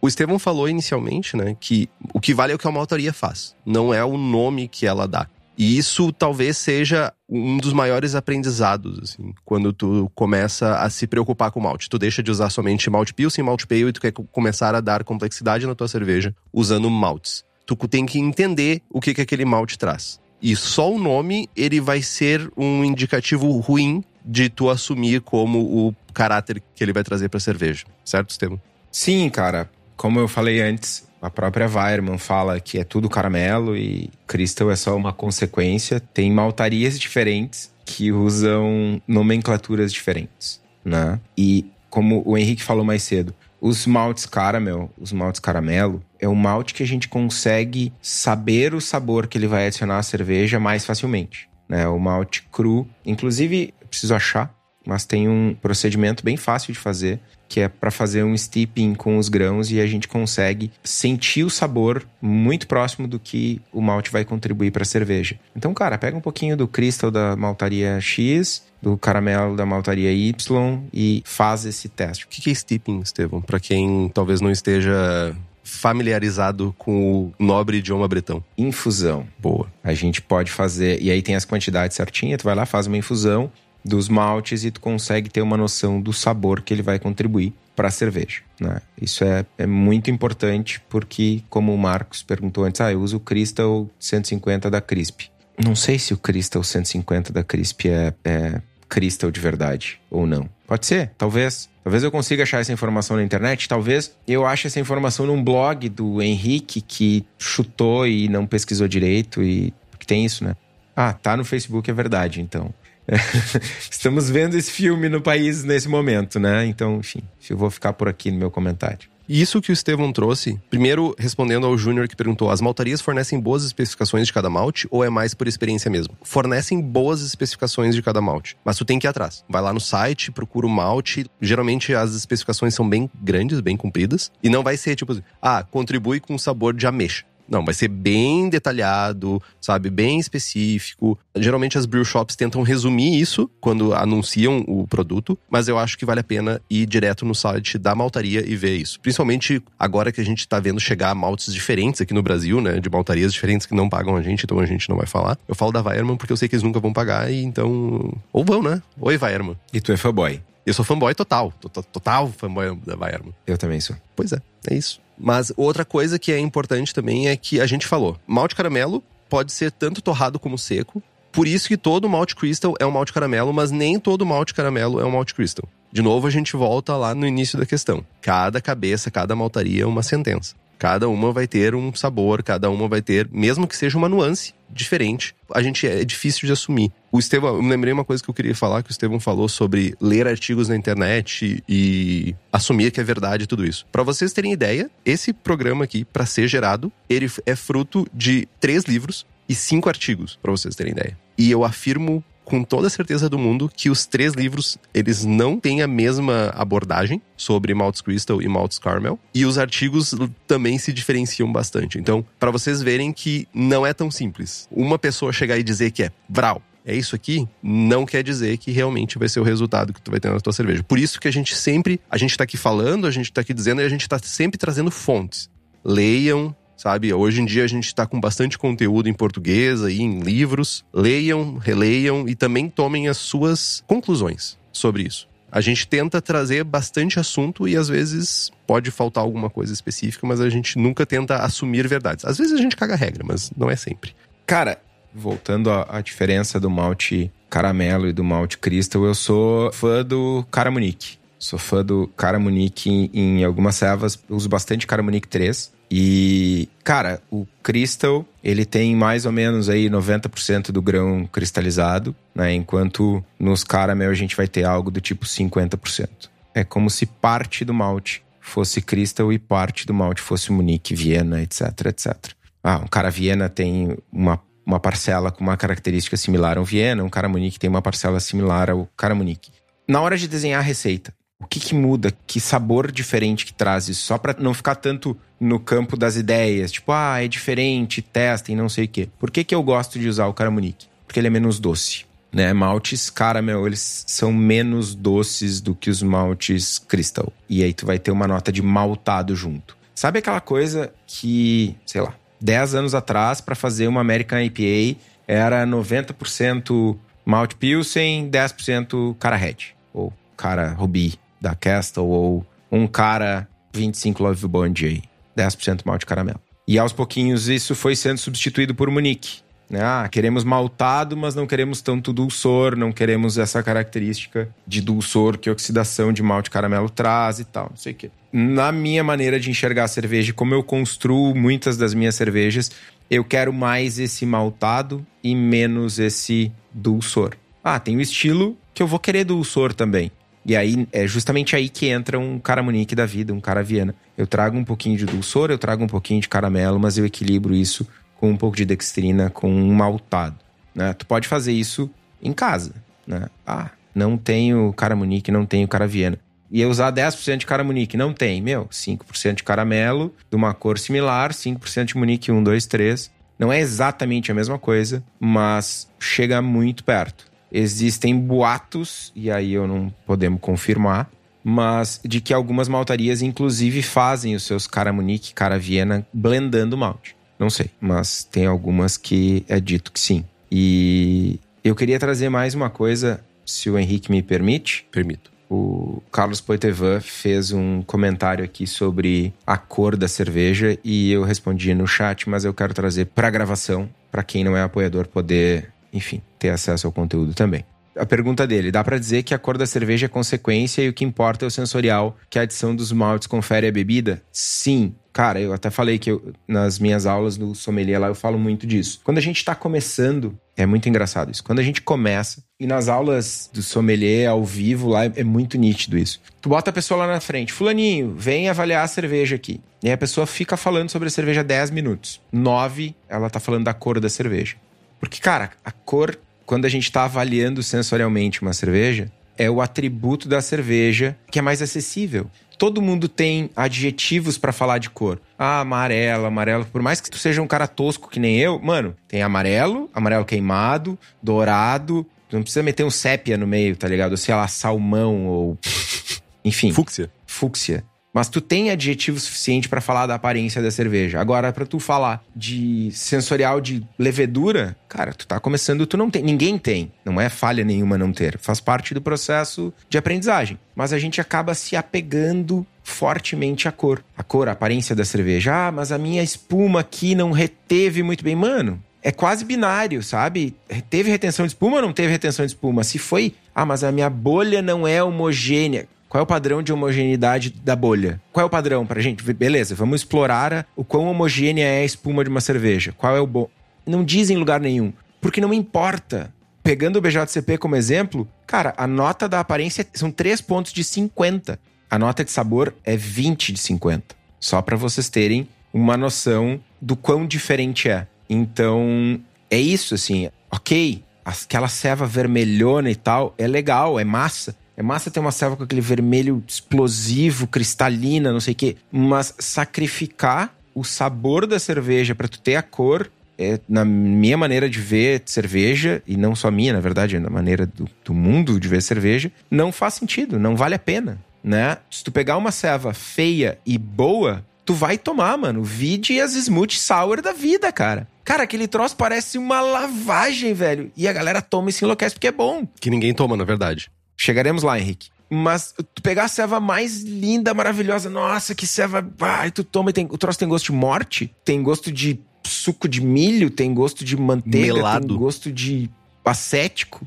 O Estevão falou inicialmente, né, que o que vale é o que a maltaria faz, não é o nome que ela dá. E isso talvez seja um dos maiores aprendizados, assim, quando tu começa a se preocupar com malte. Tu deixa de usar somente malte pilsen, malte pale e tu quer começar a dar complexidade na tua cerveja usando maltes tu tem que entender o que, que aquele malte traz. E só o nome, ele vai ser um indicativo ruim de tu assumir como o caráter que ele vai trazer pra cerveja. Certo, Estevam? Sim, cara. Como eu falei antes, a própria Weirman fala que é tudo caramelo e Crystal é só uma consequência. Tem maltarias diferentes que usam nomenclaturas diferentes, né? E como o Henrique falou mais cedo, os maltes caramel, os maltes caramelo, é um malte que a gente consegue saber o sabor que ele vai adicionar à cerveja mais facilmente. Né? O malte cru, inclusive, preciso achar, mas tem um procedimento bem fácil de fazer, que é para fazer um steeping com os grãos e a gente consegue sentir o sabor muito próximo do que o malte vai contribuir para a cerveja. Então, cara, pega um pouquinho do crystal da maltaria X do caramelo da maltaria Y e faz esse teste. O que é steeping, Estevam? Para quem talvez não esteja familiarizado com o nobre idioma bretão. Infusão. Boa. A gente pode fazer, e aí tem as quantidades certinhas, tu vai lá, faz uma infusão dos maltes e tu consegue ter uma noção do sabor que ele vai contribuir para a cerveja. Né? Isso é, é muito importante porque, como o Marcos perguntou antes, ah, eu uso o Crystal 150 da Crisp. Não sei se o Crystal 150 da Crisp é, é Crystal de verdade ou não. Pode ser, talvez. Talvez eu consiga achar essa informação na internet. Talvez eu ache essa informação num blog do Henrique que chutou e não pesquisou direito e que tem isso, né? Ah, tá no Facebook, é verdade, então. Estamos vendo esse filme no país nesse momento, né? Então, enfim, eu vou ficar por aqui no meu comentário. Isso que o Estevão trouxe, primeiro respondendo ao Júnior que perguntou: as maltarias fornecem boas especificações de cada malte ou é mais por experiência mesmo? Fornecem boas especificações de cada malte, mas tu tem que ir atrás. Vai lá no site, procura o malte. Geralmente as especificações são bem grandes, bem compridas, e não vai ser tipo, ah, contribui com sabor de ameixa. Não, vai ser bem detalhado, sabe? Bem específico. Geralmente as brew shops tentam resumir isso quando anunciam o produto, mas eu acho que vale a pena ir direto no site da maltaria e ver isso. Principalmente agora que a gente tá vendo chegar maltes diferentes aqui no Brasil, né? De maltarias diferentes que não pagam a gente, então a gente não vai falar. Eu falo da Weierman porque eu sei que eles nunca vão pagar e então. Ou vão, né? Oi, Weierman. E tu é fanboy? Eu sou fanboy total. Total fanboy da Weierman. Eu também sou. Pois é, é isso. Mas outra coisa que é importante também é que a gente falou: malte caramelo pode ser tanto torrado como seco. Por isso que todo malte crystal é um malte caramelo, mas nem todo malte caramelo é um malte crystal. De novo, a gente volta lá no início da questão. Cada cabeça, cada maltaria é uma sentença. Cada uma vai ter um sabor, cada uma vai ter, mesmo que seja uma nuance diferente, a gente é difícil de assumir. O Estevão, eu me lembrei uma coisa que eu queria falar, que o Estevão falou sobre ler artigos na internet e assumir que é verdade tudo isso. Para vocês terem ideia, esse programa aqui, para ser gerado, ele é fruto de três livros e cinco artigos, para vocês terem ideia. E eu afirmo com toda a certeza do mundo que os três livros, eles não têm a mesma abordagem sobre Maltz Crystal e Maltz Caramel. E os artigos também se diferenciam bastante. Então, para vocês verem que não é tão simples. Uma pessoa chegar e dizer que é Vral, é isso aqui, não quer dizer que realmente vai ser o resultado que tu vai ter na tua cerveja. Por isso que a gente sempre, a gente tá aqui falando, a gente tá aqui dizendo e a gente tá sempre trazendo fontes. Leiam, sabe? Hoje em dia a gente está com bastante conteúdo em português aí, em livros. Leiam, releiam e também tomem as suas conclusões sobre isso. A gente tenta trazer bastante assunto e às vezes pode faltar alguma coisa específica, mas a gente nunca tenta assumir verdades. Às vezes a gente caga regra, mas não é sempre. Cara, voltando à, diferença do malte caramelo e do malte crystal, eu sou fã do Caramunique. Sou fã do Caramunique em, em algumas servas, uso bastante Caramunique 3. E, cara, o Crystal, ele tem mais ou menos aí 90% do grão cristalizado, né? Enquanto nos Caramel a gente vai ter algo do tipo 50%. É como se parte do malte fosse Crystal e parte do malte fosse Munique, Viena, etc, etc. Ah, um cara Viena tem uma, uma parcela com uma característica similar ao Viena, um cara Munique tem uma parcela similar ao cara Munique. Na hora de desenhar a receita, o que, que muda? Que sabor diferente que traz isso? Só para não ficar tanto no campo das ideias, tipo, ah, é diferente, testem, não sei o quê. Por que, que eu gosto de usar o Caramunique? Porque ele é menos doce. Né? Maltes caramel, eles são menos doces do que os maltes crystal. E aí tu vai ter uma nota de maltado junto. Sabe aquela coisa que, sei lá, 10 anos atrás, para fazer uma American IPA, era 90% malte pilsen, 10% cara red. Ou cara ruby da Castle ou um cara 25 Love Bond aí, 10% malte caramelo. E aos pouquinhos isso foi sendo substituído por Munique. Né? Ah, queremos maltado, mas não queremos tanto dulçor, não queremos essa característica de dulçor que oxidação de malte caramelo traz e tal, não sei o quê. Na minha maneira de enxergar a cerveja, como eu construo muitas das minhas cervejas, eu quero mais esse maltado e menos esse dulçor. Ah, tem o estilo que eu vou querer dulçor também. E aí é justamente aí que entra um cara Munique da vida, um cara Viena. Eu trago um pouquinho de dulçor, eu trago um pouquinho de caramelo, mas eu equilibro isso com um pouco de dextrina, com um maltado. Né? Tu pode fazer isso em casa. Né? Ah, não tenho cara Munique, não tenho cara Viena. Ia usar 10% de cara Munique. Não tem, meu. 5% de caramelo, de uma cor similar, 5% de Munique 1, 2, 3. Não é exatamente a mesma coisa, mas chega muito perto. Existem boatos, e aí eu não podemos confirmar, mas de que algumas maltarias, inclusive, fazem os seus cara Munique, cara Viena, blendando malte. Não sei, mas tem algumas que é dito que sim. E eu queria trazer mais uma coisa, se o Henrique me permite. Permito. O Carlos Poitevin fez um comentário aqui sobre a cor da cerveja e eu respondi no chat, mas eu quero trazer para gravação, para quem não é apoiador poder enfim, ter acesso ao conteúdo também. A pergunta dele: dá para dizer que a cor da cerveja é consequência e o que importa é o sensorial que a adição dos maltes confere à bebida? Sim. Cara, eu até falei que eu, nas minhas aulas do sommelier lá eu falo muito disso. Quando a gente está começando, é muito engraçado isso. Quando a gente começa, e nas aulas do sommelier ao vivo lá é muito nítido isso. Tu bota a pessoa lá na frente, fulaninho, vem avaliar a cerveja aqui. E a pessoa fica falando sobre a cerveja 10 minutos. 9, ela tá falando da cor da cerveja. Porque, cara, a cor, quando a gente está avaliando sensorialmente uma cerveja, é o atributo da cerveja que é mais acessível. Todo mundo tem adjetivos para falar de cor. Ah, amarelo, amarelo. Por mais que tu seja um cara tosco que nem eu, mano, tem amarelo, amarelo queimado, dourado. Tu não precisa meter um sépia no meio, tá ligado? Ou sei lá, salmão ou. Enfim. Fúcsia. Fúcsia. Mas tu tem adjetivo suficiente para falar da aparência da cerveja. Agora, para tu falar de sensorial de levedura, cara, tu tá começando, tu não tem, ninguém tem. Não é falha nenhuma não ter. Faz parte do processo de aprendizagem. Mas a gente acaba se apegando fortemente à cor. A cor, a aparência da cerveja. Ah, mas a minha espuma aqui não reteve muito bem. Mano, é quase binário, sabe? Teve retenção de espuma ou não teve retenção de espuma? Se foi, ah, mas a minha bolha não é homogênea. Qual é o padrão de homogeneidade da bolha? Qual é o padrão pra gente? Beleza, vamos explorar o quão homogênea é a espuma de uma cerveja. Qual é o bom? Não diz em lugar nenhum. Porque não importa. Pegando o BJCP como exemplo, cara, a nota da aparência são 3 pontos de 50. A nota de sabor é 20 de 50. Só para vocês terem uma noção do quão diferente é. Então, é isso, assim. Ok, aquela ceva vermelhona e tal, é legal, é massa. É massa ter uma ceva com aquele vermelho explosivo, cristalina, não sei o quê. Mas sacrificar o sabor da cerveja para tu ter a cor é, na minha maneira de ver cerveja, e não só minha, na verdade, na maneira do, do, mundo de ver cerveja, não faz sentido, não vale a pena, né? Se tu pegar uma ceva feia e boa, tu vai tomar, mano. Vide as smooth sour da vida, cara. Cara, aquele troço parece uma lavagem, velho. E a galera toma e se enlouquece porque é bom. Que ninguém toma, na verdade. Chegaremos lá, Henrique. Mas tu pegar a ceva mais linda, maravilhosa, nossa, que ceva. Ai, tu toma e tem. O troço tem gosto de morte, tem gosto de suco de milho, tem gosto de manteiga, Melado. tem gosto de acético.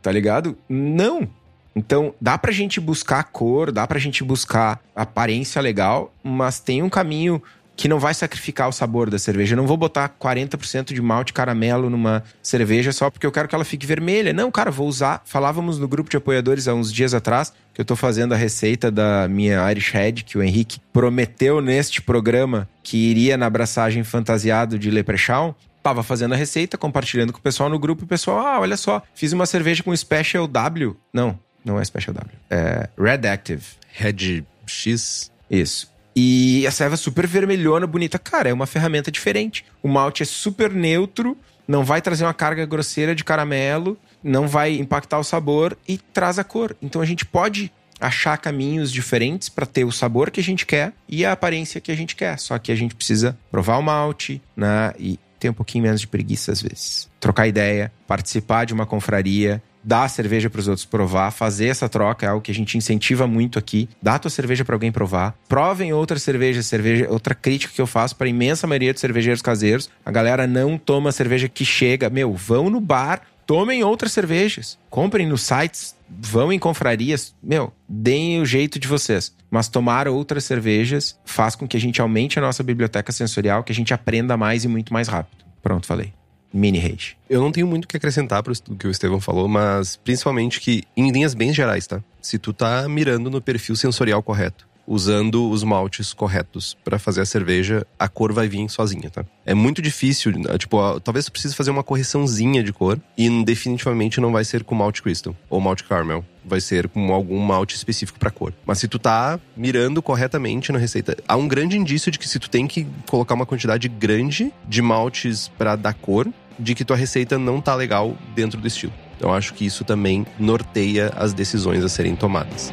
Tá ligado? Não. Então, dá pra gente buscar cor, dá pra gente buscar aparência legal, mas tem um caminho que não vai sacrificar o sabor da cerveja. Eu não vou botar 40% de malte caramelo numa cerveja só porque eu quero que ela fique vermelha. Não, cara, vou usar. Falávamos no grupo de apoiadores há uns dias atrás que eu tô fazendo a receita da minha Irish Head, que o Henrique prometeu neste programa que iria na abraçagem fantasiado de Leprechaun. Tava fazendo a receita, compartilhando com o pessoal no grupo, e o pessoal, ah, olha só, fiz uma cerveja com Special W. Não, não é Special W. É Red Active. Red X. Isso. E a serva é super vermelhona, bonita. Cara, é uma ferramenta diferente. O malte é super neutro, não vai trazer uma carga grosseira de caramelo, não vai impactar o sabor e traz a cor. Então a gente pode achar caminhos diferentes para ter o sabor que a gente quer e a aparência que a gente quer. Só que a gente precisa provar o malte, né? E ter um pouquinho menos de preguiça às vezes. Trocar ideia, participar de uma confraria, dar a cerveja para os outros provar, fazer essa troca é algo que a gente incentiva muito aqui. Dá a tua cerveja para alguém provar. Provem outras cervejas, cerveja, outra crítica que eu faço para a imensa maioria dos cervejeiros caseiros. A galera não toma cerveja que chega. Meu, vão no bar, tomem outras cervejas. Comprem nos sites, vão em confrarias. Meu, deem o jeito de vocês. Mas tomar outras cervejas faz com que a gente aumente a nossa biblioteca sensorial, que a gente aprenda mais e muito mais rápido. Pronto, falei mini rage. Eu não tenho muito o que acrescentar para o que o Estevão falou, mas principalmente que, em linhas bem gerais, tá? Se tu tá mirando no perfil sensorial correto, usando os maltes corretos para fazer a cerveja, a cor vai vir sozinha, tá? É muito difícil, né? tipo, talvez tu precise fazer uma correçãozinha de cor e definitivamente não vai ser com malte crystal ou malte caramel. Vai ser com algum malte específico para cor. Mas se tu tá mirando corretamente na receita, há um grande indício de que se tu tem que colocar uma quantidade grande de maltes para dar cor, de que tua receita não tá legal dentro do estilo. Então acho que isso também norteia as decisões a serem tomadas.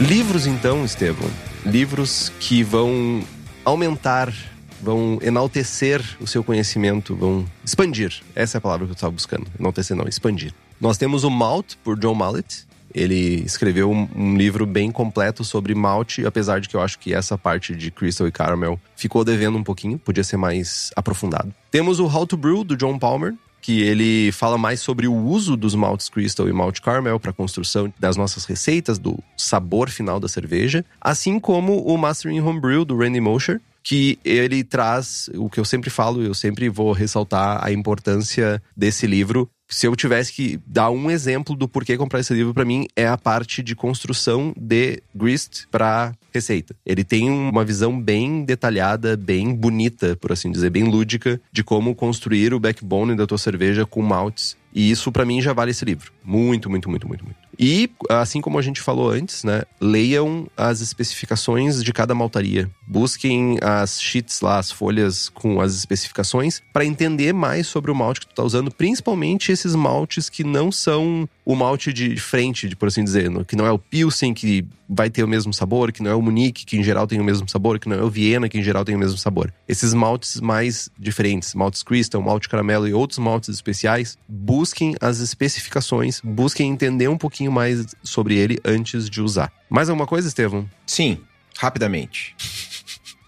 Livros, então, Estevam. Livros que vão aumentar, vão enaltecer o seu conhecimento, vão expandir. Essa é a palavra que eu estava buscando. Enaltecer não, expandir. Nós temos o Malt, por John Mallet. Ele escreveu um, livro bem completo sobre malte, apesar de que eu acho que essa parte de Crystal e Caramel ficou devendo um pouquinho, podia ser mais aprofundado. Temos o How to Brew, do John Palmer, que ele fala mais sobre o uso dos maltes Crystal e Malt Caramel para a construção das nossas receitas, do sabor final da cerveja, assim como o Mastering Homebrew do Randy Mosher, que ele traz o que eu sempre falo, eu sempre vou ressaltar a importância desse livro. Se eu tivesse que dar um exemplo do porquê comprar esse livro para mim é a parte de construção de grist para receita. Ele tem uma visão bem detalhada, bem bonita, por assim dizer, bem lúdica de como construir o backbone da tua cerveja com maltes. E isso para mim já vale esse livro. Muito, muito, muito, muito, muito. E, assim como a gente falou antes, né? Leiam as especificações de cada maltaria. Busquem as sheets lá, as folhas com as especificações, para entender mais sobre o malte que tu tá usando, principalmente esses maltes que não são o malte de frente, por assim dizer, que não é o Pilsen, que vai ter o mesmo sabor, que não é o Munique, que em geral tem o mesmo sabor, que não é o Viena, que em geral tem o mesmo sabor. Esses maltes mais diferentes, maltes Crystal, malte caramelo e outros maltes especiais, busquem as especificações, busquem entender um pouquinho mais sobre ele antes de usar. Mais alguma coisa, Estevam? Sim, rapidamente.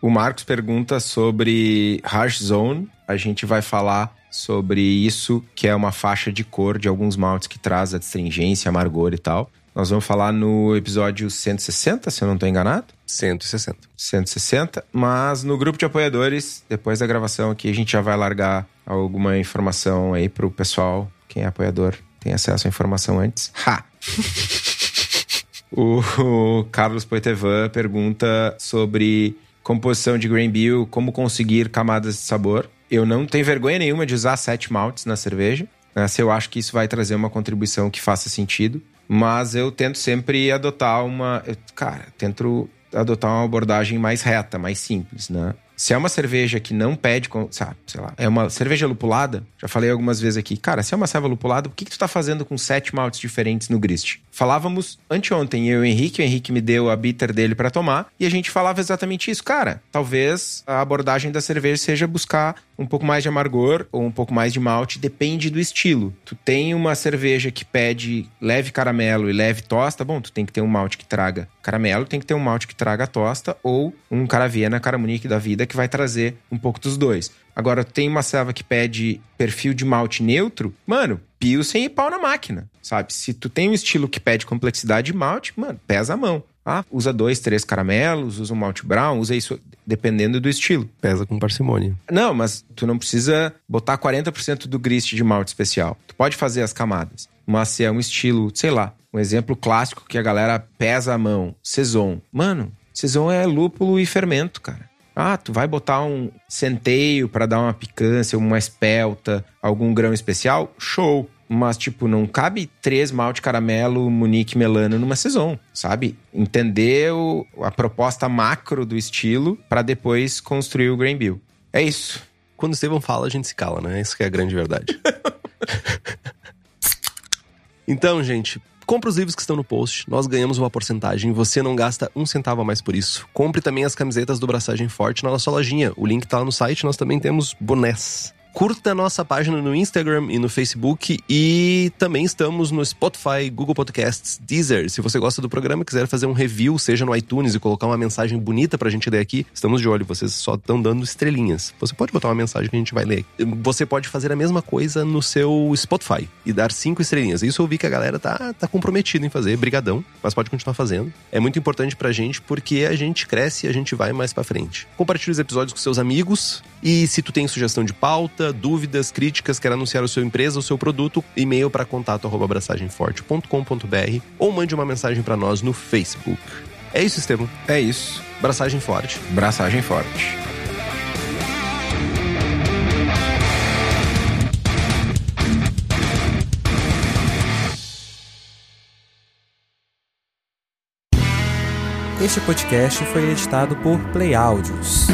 O Marcos pergunta sobre Harsh Zone. A gente vai falar sobre isso, que é uma faixa de cor de alguns maltes que traz a astringência, amargor e tal. Nós vamos falar no episódio 160, se eu não estou enganado. 160. 160. Mas no grupo de apoiadores, depois da gravação aqui, a gente já vai largar alguma informação aí pro pessoal. Quem é apoiador tem acesso à informação antes. Ha! O, Carlos Poitevin pergunta sobre composição de grain bill, como conseguir camadas de sabor. Eu não tenho vergonha nenhuma de usar sete maltes na cerveja. Né? Se eu acho que isso vai trazer uma contribuição que faça sentido. Mas eu tento sempre adotar uma. Cara, tento adotar uma abordagem mais reta, mais simples, né? Se é uma cerveja que não pede, sabe, sei lá, é uma cerveja lupulada, já falei algumas vezes aqui, cara, se é uma cerveja lupulada, o que, que tu tá fazendo com sete maltes diferentes no grist? Falávamos anteontem, eu e o Henrique, o Henrique me deu a bitter dele para tomar, e a gente falava exatamente isso. Cara, talvez a abordagem da cerveja seja buscar um pouco mais de amargor ou um pouco mais de malte, depende do estilo. Tu tem uma cerveja que pede leve caramelo e leve tosta, bom, tu tem que ter um malte que traga caramelo, tem que ter um malte que traga tosta ou um caravena, caramunique da vida que vai trazer um pouco dos dois. Agora, tem uma serva que pede perfil de malte neutro, mano, Pilsen e pau na máquina, sabe? Se tu tem um estilo que pede complexidade de malte, mano, pesa a mão. Ah, usa dois, três caramelos, usa um malte brown, usa isso dependendo do estilo. Pesa com parcimônia. Não, mas tu não precisa botar 40% do grist de malte especial. Tu pode fazer as camadas. Mas se é um estilo, sei lá, um exemplo clássico que a galera pesa a mão, Saison. Mano, Saison é lúpulo e fermento, cara. Ah, tu vai botar um centeio para dar uma picância, uma espelta, algum grão especial? Show! Mas, tipo, não cabe três malte caramelo, munique, melano numa saison, sabe? Entender o, a proposta macro do estilo para depois construir o grain bill. É isso. Quando o Estevão fala, a gente se cala, né? Isso que é a grande verdade. então, gente, Compre os livros que estão no post, nós ganhamos uma porcentagem, você não gasta um centavo a mais por isso. Compre também as camisetas do Braçagem Forte na nossa lojinha, o link tá lá no site, nós também temos bonés. Curta nossa página no Instagram e no Facebook e também estamos no Spotify, Google Podcasts, Deezer. Se você gosta do programa e quiser fazer um review, seja no iTunes e colocar uma mensagem bonita pra gente ler aqui, estamos de olho, vocês só estão dando estrelinhas. Você pode botar uma mensagem que a gente vai ler. Você pode fazer a mesma coisa no seu Spotify e dar cinco estrelinhas. Isso eu vi que a galera tá, tá comprometida em fazer, brigadão, mas pode continuar fazendo. É muito importante pra gente porque a gente cresce e a gente vai mais pra frente. Compartilhe os episódios com seus amigos e se tu tem sugestão de pauta, dúvidas, críticas, quer anunciar a sua empresa, o seu produto, e-mail para contato@abraçagemforte.com.br ou mande uma mensagem para nós no Facebook. É isso, Estevam. É isso. Braçagem forte. Braçagem forte. Este podcast foi editado por Play Áudios.